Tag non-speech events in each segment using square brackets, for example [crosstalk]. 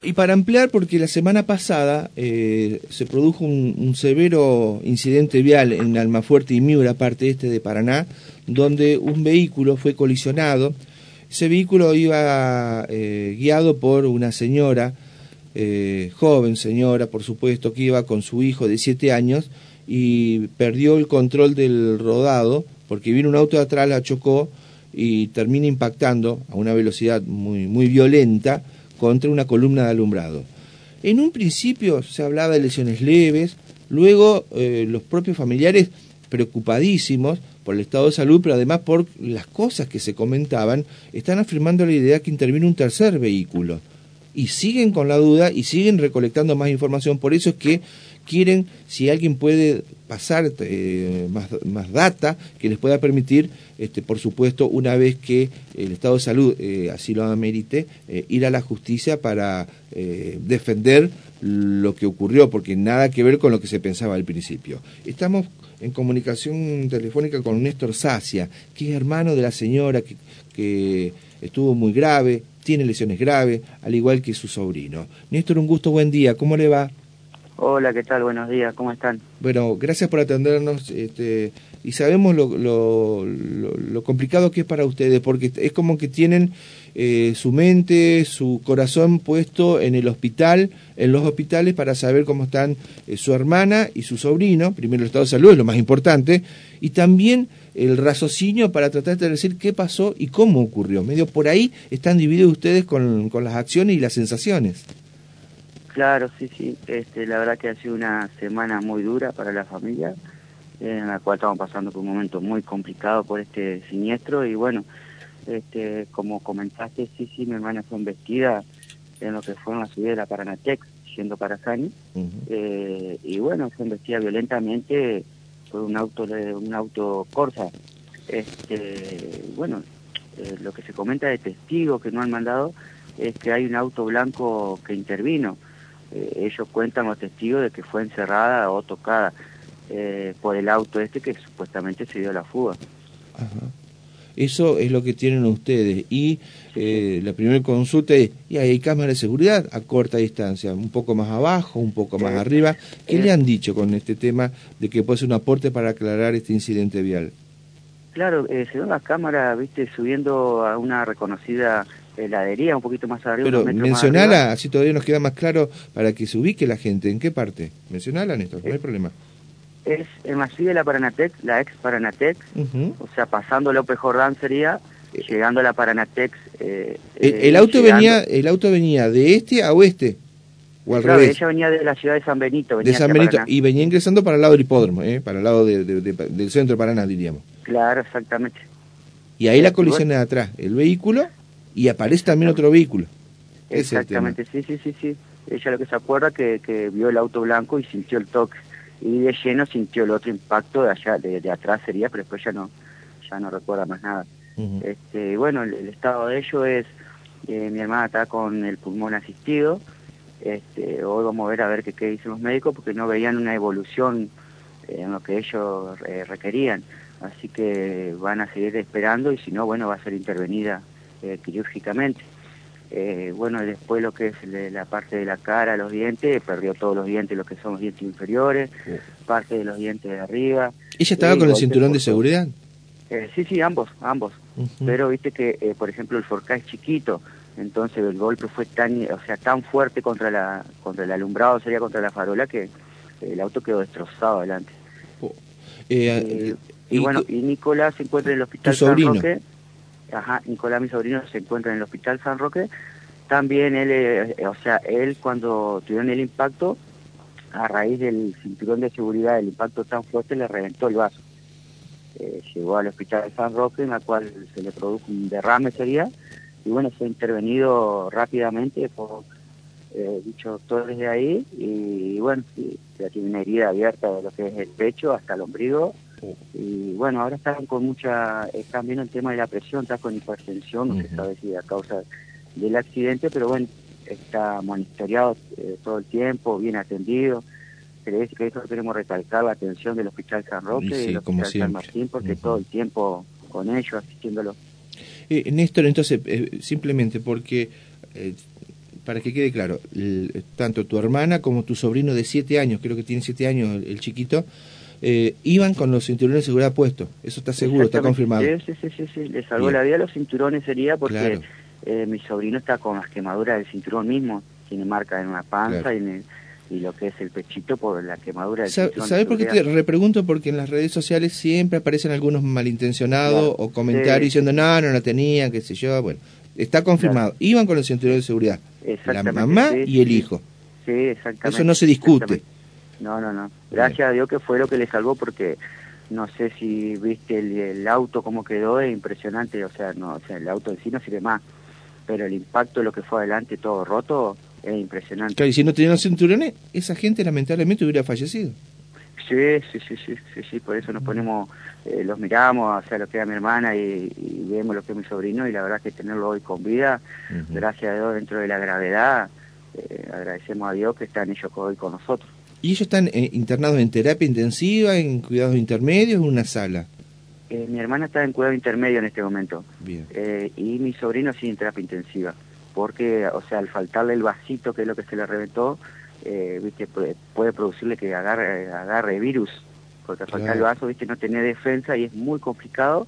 Y para ampliar, porque la semana pasada eh, se produjo un, severo incidente vial en Almafuerte y Miura, parte este de Paraná, donde un vehículo fue colisionado. Ese vehículo iba eh, guiado por una señora, eh, joven señora, por supuesto, que iba con su hijo de siete años y perdió el control del rodado porque vino un auto de atrás, la chocó y termina impactando a una velocidad muy, muy violenta contra una columna de alumbrado. En un principio se hablaba de lesiones leves, luego eh, los propios familiares preocupadísimos por el estado de salud, pero además por las cosas que se comentaban, están afirmando la idea que interviene un tercer vehículo. Y siguen con la duda y siguen recolectando más información. Por eso es que quieren, si alguien puede pasar eh, más, más, data que les pueda permitir, este, por supuesto, una vez que el Estado de Salud eh, así lo amerite, eh, ir a la justicia para defender lo que ocurrió, porque nada que ver con lo que se pensaba al principio. Estamos en comunicación telefónica con Néstor Sacia, que es hermano de la señora que, que estuvo muy grave, tiene lesiones graves, al igual que su sobrino. Néstor, un gusto, buen día, ¿cómo le va? Hola, ¿qué tal? Buenos días, ¿cómo están? Bueno, gracias por atendernos este, y sabemos lo, lo, lo, complicado que es para ustedes, porque es como que tienen eh, su mente, su corazón puesto en el hospital, en los hospitales, para saber cómo están eh, su hermana y su sobrino, primero el estado de salud es lo más importante, y también el raciocinio para tratar de decir qué pasó y cómo ocurrió. Medio por ahí están divididos ustedes con las acciones y las sensaciones. Claro, sí, sí. Este, la verdad que ha sido una semana muy dura para la familia, en la cual estamos pasando por un momento muy complicado por este siniestro y bueno, este, como comentaste, sí, sí, mi hermana fue investida en lo que fue una subida de la Paranatex, yendo para Sani, eh, y bueno, fue investida violentamente por un auto, un auto Corsa. Este, bueno, eh, lo que se comenta de testigos que no han mandado es que hay un auto blanco que intervino eh, ellos cuentan los testigos de que fue encerrada o tocada eh, por el auto este que supuestamente se dio la fuga. Eso es lo que tienen ustedes. Y eh, la primera consulta es, ¿y hay cámaras de seguridad a corta distancia? Un poco más abajo, un poco más arriba. ¿Qué le han dicho con este tema de que puede ser un aporte para aclarar este incidente vial? Claro, se ven las cámaras, viste, subiendo a una reconocida heladería un poquito más arriba. Pero mencionala, así todavía nos queda más claro para que se ubique la gente. ¿En qué parte? Mencionala, Néstor, no hay problema. Es el Masí de la Paranatec, la ex Paranatec, o sea, pasando López Jordán sería, eh. llegando a la Paranatec. Eh, el, auto venía el auto venía de este a oeste. O al revés. ella venía de la ciudad de San Benito. de San Benito, y venía ingresando para el lado del hipódromo, ¿eh? para el lado del centro de Paraná, diríamos. Claro, exactamente. Y ahí la colisión de atrás, el vehículo y aparece también otro vehículo. Exactamente, sí, sí, sí, sí. Ella lo que se acuerda que, que vio el auto blanco y sintió el toque y de lleno sintió el otro impacto de allá, de, atrás sería, pero después ya no, ya no recuerda más nada. este, bueno, el, estado de ello es, eh, mi hermana está con el pulmón asistido, este, hoy vamos a ver a ver qué, qué dicen los médicos porque no veían una evolución en lo que ellos eh, requerían, así que van a seguir esperando y si no, bueno, va a ser intervenida eh, quirúrgicamente. Eh, bueno, después lo que es la parte de la cara, los dientes, perdió todos los dientes, lo que son los dientes inferiores, parte de los dientes de arriba. ¿Ella estaba con el cinturón de seguridad? Eh, sí, sí, ambos, ambos. Pero viste que, por ejemplo, el Forca es chiquito, entonces el golpe fue tan, o sea, tan fuerte contra la, contra el alumbrado, sería contra la farola, que el auto quedó destrozado adelante. Oh. y, bueno, y Nicolás se encuentra en el hospital San Roque ajá, Nicolás, mi sobrino, se encuentra en el Hospital San Roque. También él, eh, o sea, él cuando tuvieron el impacto, a raíz del cinturón de seguridad, del impacto tan fuerte, le reventó el vaso. Eh, llegó al Hospital San Roque, en la cual se le produjo un derrame, sería, y bueno, fue intervenido rápidamente por eh, dicho doctor desde ahí, y, bueno, ya tiene una herida abierta de lo que es el pecho hasta el ombligo, y bueno, ahora están con mucha, están viendo el tema de la presión, está con hipertensión, no se sabe si a causa del accidente, pero bueno, está monitoreado eh, todo el tiempo, bien atendido. Pero que eso queremos recalcar la atención del Hospital San Roque y del Hospital San Martín, porque todo el tiempo con ellos, asistiéndolo. Eh, Néstor, entonces, eh, simplemente porque para que quede claro, tanto tu hermana como tu sobrino de siete años, creo que tiene siete años el, chiquito, eh, iban con los cinturones de seguridad puestos. Eso está seguro, está confirmado. Sí, sí, sí, sí, le salvó la vida los cinturones sería porque eh, mi sobrino está con las quemaduras del cinturón mismo, tiene marca en una panza y, en y lo que es el pechito por la quemadura del cinturón. ¿Sabes por qué te repregunto? Porque en las redes sociales siempre aparecen algunos malintencionados o comentarios diciendo, no, no la tenía, qué sé yo, bueno. Está confirmado. Iban con el cinturón de seguridad. La mamá y el hijo. Sí, exactamente. Eso no se discute. No, no, no. Gracias a Dios que fue lo que le salvó porque no sé si viste el, auto cómo quedó, es impresionante. O sea, no, o sea, el auto en sí no sirve más. Pero el impacto de lo que fue adelante, todo roto, es impresionante. Claro, y si no tenían cinturones, esa gente lamentablemente hubiera fallecido. Sí, sí, sí, sí, sí, sí, por eso nos ponemos, eh, los miramos, o sea, lo que era mi hermana y, vemos lo que es mi sobrino y la verdad que tenerlo hoy con vida, gracias a Dios dentro de la gravedad, eh, agradecemos a Dios que están ellos hoy con nosotros. ¿Y ellos están eh, internados en terapia intensiva, en cuidados intermedios o en una sala? mi hermana está en cuidado intermedio en este momento. Bien. y mi sobrino sí en terapia intensiva, porque, o sea, al faltarle el vasito, que es lo que se le reventó, eh, viste puede, producirle que agarre, agarre virus porque falta el vaso viste no tiene defensa y es muy complicado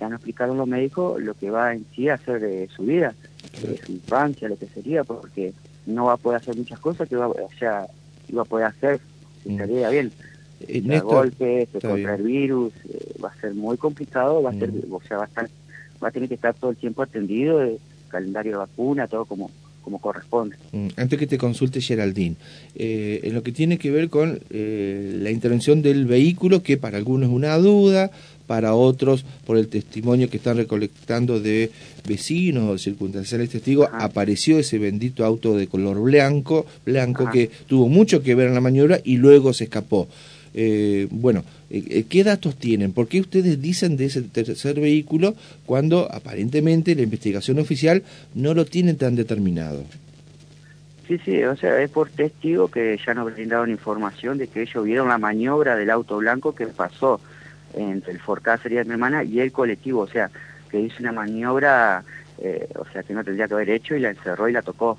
ya nos explicaron los médicos lo que va en sí a hacer de su vida de su infancia lo que sería porque no va a poder hacer muchas cosas que va o sea iba a poder hacer si mm. bien eh, golpes contra el virus eh, va a ser muy complicado va a ser mm. o sea va a estar va a tener que estar todo el tiempo atendido calendario de vacuna todo como como corresponde. Mm, antes que te consulte Geraldine, eh, en lo que tiene que ver con eh, la intervención del vehículo, que para algunos es una duda, para otros, por el testimonio que están recolectando de vecinos o circunstanciales testigos, apareció ese bendito auto de color blanco, blanco que tuvo mucho que ver en la maniobra y luego se escapó. Eh, bueno, eh, eh, ¿qué datos tienen? ¿Por qué ustedes dicen de ese tercer vehículo cuando aparentemente la investigación oficial no lo tiene tan determinado? Sí, sí, o sea, es por testigo que ya nos brindaron información de que ellos vieron la maniobra del auto blanco que pasó entre el Forcá sería de mi hermana y el colectivo, o sea, que hizo una maniobra, o sea, que no tendría que haber hecho y la encerró y la tocó.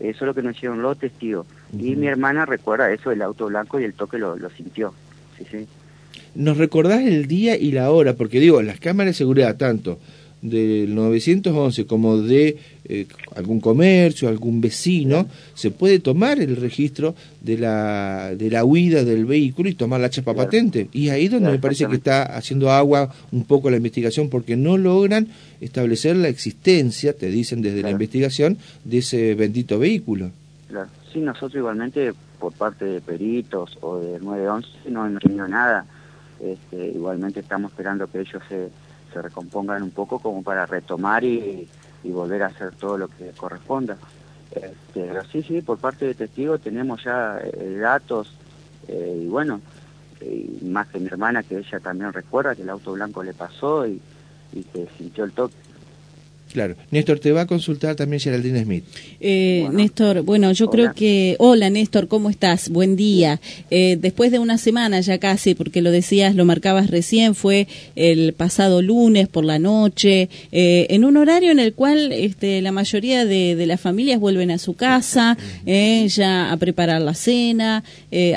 Eso es lo que nos hicieron los testigos. Y mi hermana recuerda eso del auto blanco y el toque lo, lo sintió. Sí, sí. ¿Nos recordás el día y la hora? Porque digo, las cámaras de seguridad, tanto del 911 como de eh, algún comercio, algún vecino, se puede tomar el registro de la, de la huida del vehículo y tomar la chapa patente. Y ahí es donde me parece que está haciendo agua un poco la investigación porque no logran establecer la existencia, te dicen desde la investigación, de ese bendito vehículo. Claro. Sí, nosotros igualmente por parte de peritos o de 911 no hemos tenido nada. Este, igualmente estamos esperando que ellos se se recompongan un poco como para retomar y, volver a hacer todo lo que corresponda. Este, pero sí, sí, por parte de testigos tenemos ya eh, datos eh, y bueno, más que mi hermana que ella también recuerda que el auto blanco le pasó y, y que sintió el toque. Claro. Néstor, te va a consultar también Geraldine Smith. Eh, Néstor, bueno, yo creo que... Hola, Néstor, ¿cómo estás? Buen día. Eh, después de una semana ya casi, porque lo decías, lo marcabas recién, fue el pasado lunes por la noche, eh, en un horario en el cual este, la mayoría de, las familias vuelven a su casa, ya a preparar la cena,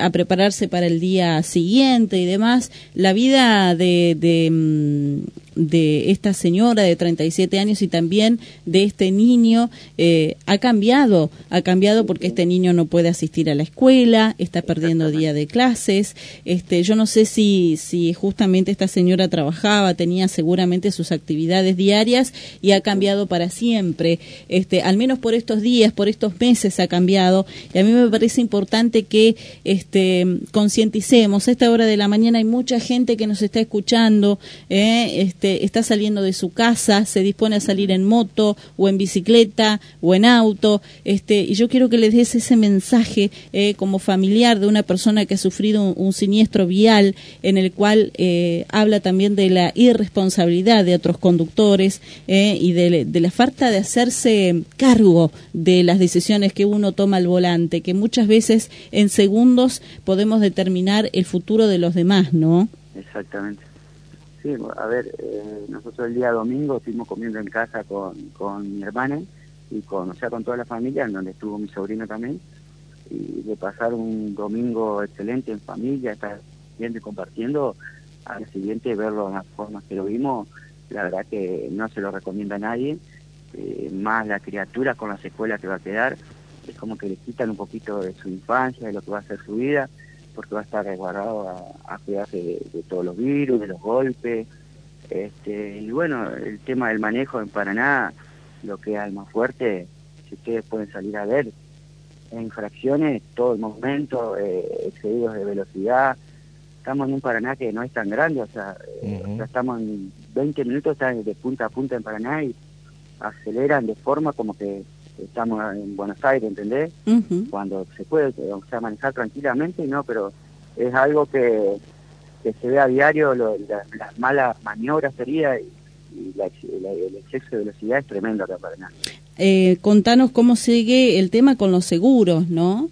a prepararse para el día siguiente y demás. La vida de... de mm, de esta señora de 37 años y también de este niño eh, ha cambiado, ha cambiado porque este niño no puede asistir a la escuela, está perdiendo día de clases. Este, yo no sé si, si justamente esta señora trabajaba, tenía seguramente sus actividades diarias y ha cambiado para siempre. Este, al menos por estos días, por estos meses ha cambiado. Y a mí me parece importante que este, concienticemos. A esta hora de la mañana hay mucha gente que nos está escuchando. Eh, este, está saliendo de su casa, se dispone a salir en moto o en bicicleta o en auto, este, y yo quiero que le des ese mensaje eh, como familiar de una persona que ha sufrido un, siniestro vial en el cual eh, habla también de la irresponsabilidad de otros conductores eh, y de, de la falta de hacerse cargo de las decisiones que uno toma al volante, que muchas veces en segundos podemos determinar el futuro de los demás, ¿no? Exactamente a ver, eh, nosotros el día domingo estuvimos comiendo en casa con, con mi hermana y con, o sea, con toda la familia, en donde estuvo mi sobrino también, y de pasar un domingo excelente en familia, estar viendo y compartiendo, al siguiente verlo en las formas que lo vimos, la verdad que no se lo recomienda a nadie, eh, más la criatura con la secuela que va a quedar, es como que le quitan un poquito de su infancia, de lo que va a ser su vida, porque va a estar resguardado a, a cuidarse de, todos los virus, de los golpes, este, y bueno, el tema del manejo en Paraná, lo que es más fuerte, si ustedes pueden salir a ver, en infracciones todo el momento, eh, excedidos de velocidad, estamos en un Paraná que no es tan grande, o sea, eh, estamos en 20 minutos, están de punta a punta en Paraná y aceleran de forma como que estamos en Buenos Aires, ¿entendés? Cuando se puede, o sea, manejar tranquilamente, no, pero es algo que, que se ve a diario, las malas maniobras sería y, el exceso de velocidad es tremendo acá para nada. Eh, contanos cómo sigue el tema con los seguros, ¿no?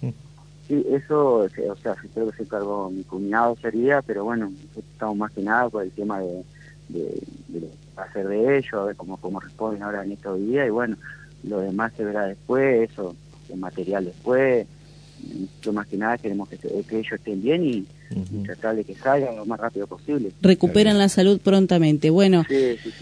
Sí, eso, o sea, creo que se encargó mi cuñado sería, pero bueno, estamos más que nada por el tema de, de, de hacer de ellos, a ver cómo, cómo responden ahora en estos días, y bueno, lo demás se verá después, eso, el material después, yo más que nada queremos que, que ellos estén bien y, tratar de que salgan lo más rápido posible. Recuperan la salud prontamente. Bueno,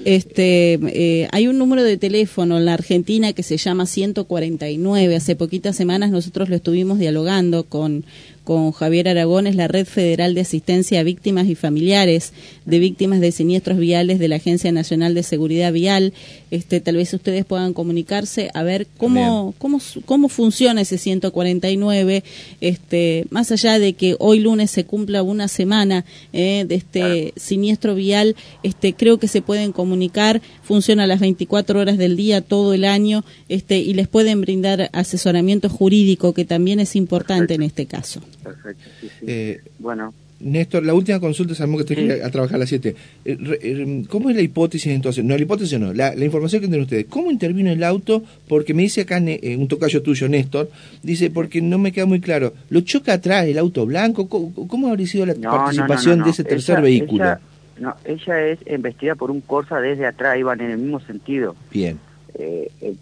este eh, hay un número de teléfono en la Argentina que se llama 149. Hace poquitas semanas nosotros lo estuvimos dialogando con con Javier Aragón, es la Red Federal de Asistencia a Víctimas y Familiares de Víctimas de Siniestros Viales de la Agencia Nacional de Seguridad Vial. Este, tal vez ustedes puedan comunicarse a ver cómo, cómo, cómo funciona ese 149, este, más allá de que hoy lunes se cumpla una semana eh, de este siniestro vial, este, creo que se pueden comunicar, funciona las 24 horas del día, todo el año, este, y les pueden brindar asesoramiento jurídico, que también es importante en este caso. Perfecto, sí, sí. Eh, bueno. Néstor, la última consulta, sabemos que tengo a trabajar a las 7. Eh, eh, ¿Cómo es la hipótesis entonces? No, la hipótesis no, la, información que tienen ustedes. ¿Cómo intervino el auto? Porque me dice acá un tocayo tuyo, Néstor, dice, porque no me queda muy claro, ¿lo choca atrás el auto blanco? ¿Cómo, habría sido la participación de ese tercer vehículo? no, ella es embestida por un Corsa desde atrás, iban en el mismo sentido. Bien. el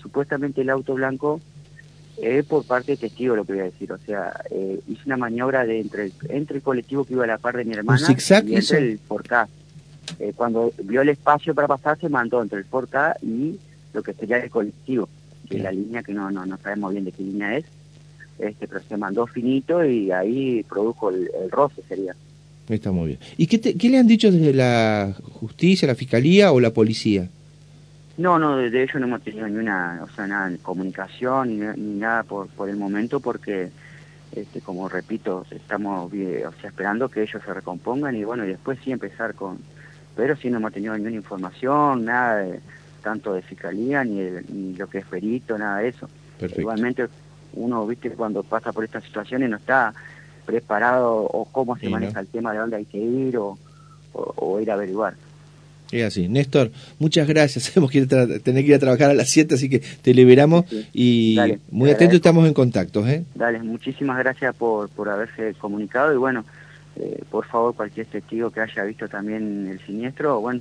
supuestamente el auto blanco es por parte de testigo lo que voy a decir, o sea, eh, hice una maniobra de entre el, entre el colectivo que iba a la par de mi hermana y entre el Porca. Eh, cuando vio el espacio para pasar, se mandó entre el Porca y lo que sería el colectivo, que es la línea que no, no, no sabemos bien de qué línea es, este, pero se mandó finito y ahí produjo el, roce, sería. Está muy bien. ¿Y qué, qué le han dicho desde la justicia, la fiscalía o la policía? No, no, de, ello no hemos tenido ni una, o sea, nada, comunicación ni, nada por, por el momento porque, este, como repito, estamos o sea, esperando que ellos se recompongan y bueno, y después sí empezar con, pero sí no hemos tenido ninguna información, nada de, tanto de fiscalía ni, ni lo que es perito, nada de eso. Igualmente uno, viste, cuando pasa por estas situaciones no está preparado o cómo se maneja el tema de dónde hay que ir o, o ir a averiguar. Es así. Néstor, muchas gracias. [laughs] Sabemos que tener que ir a trabajar a las 7, así que te liberamos y muy atento estamos en contacto. ¿eh? Dale, muchísimas gracias por, por haberse comunicado y bueno, eh, por favor, cualquier testigo que haya visto también el siniestro, bueno,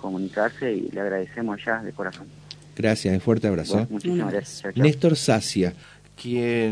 comunicarse y le agradecemos ya de corazón. Gracias, un fuerte abrazo. muchísimas gracias. Néstor Sacia, quien...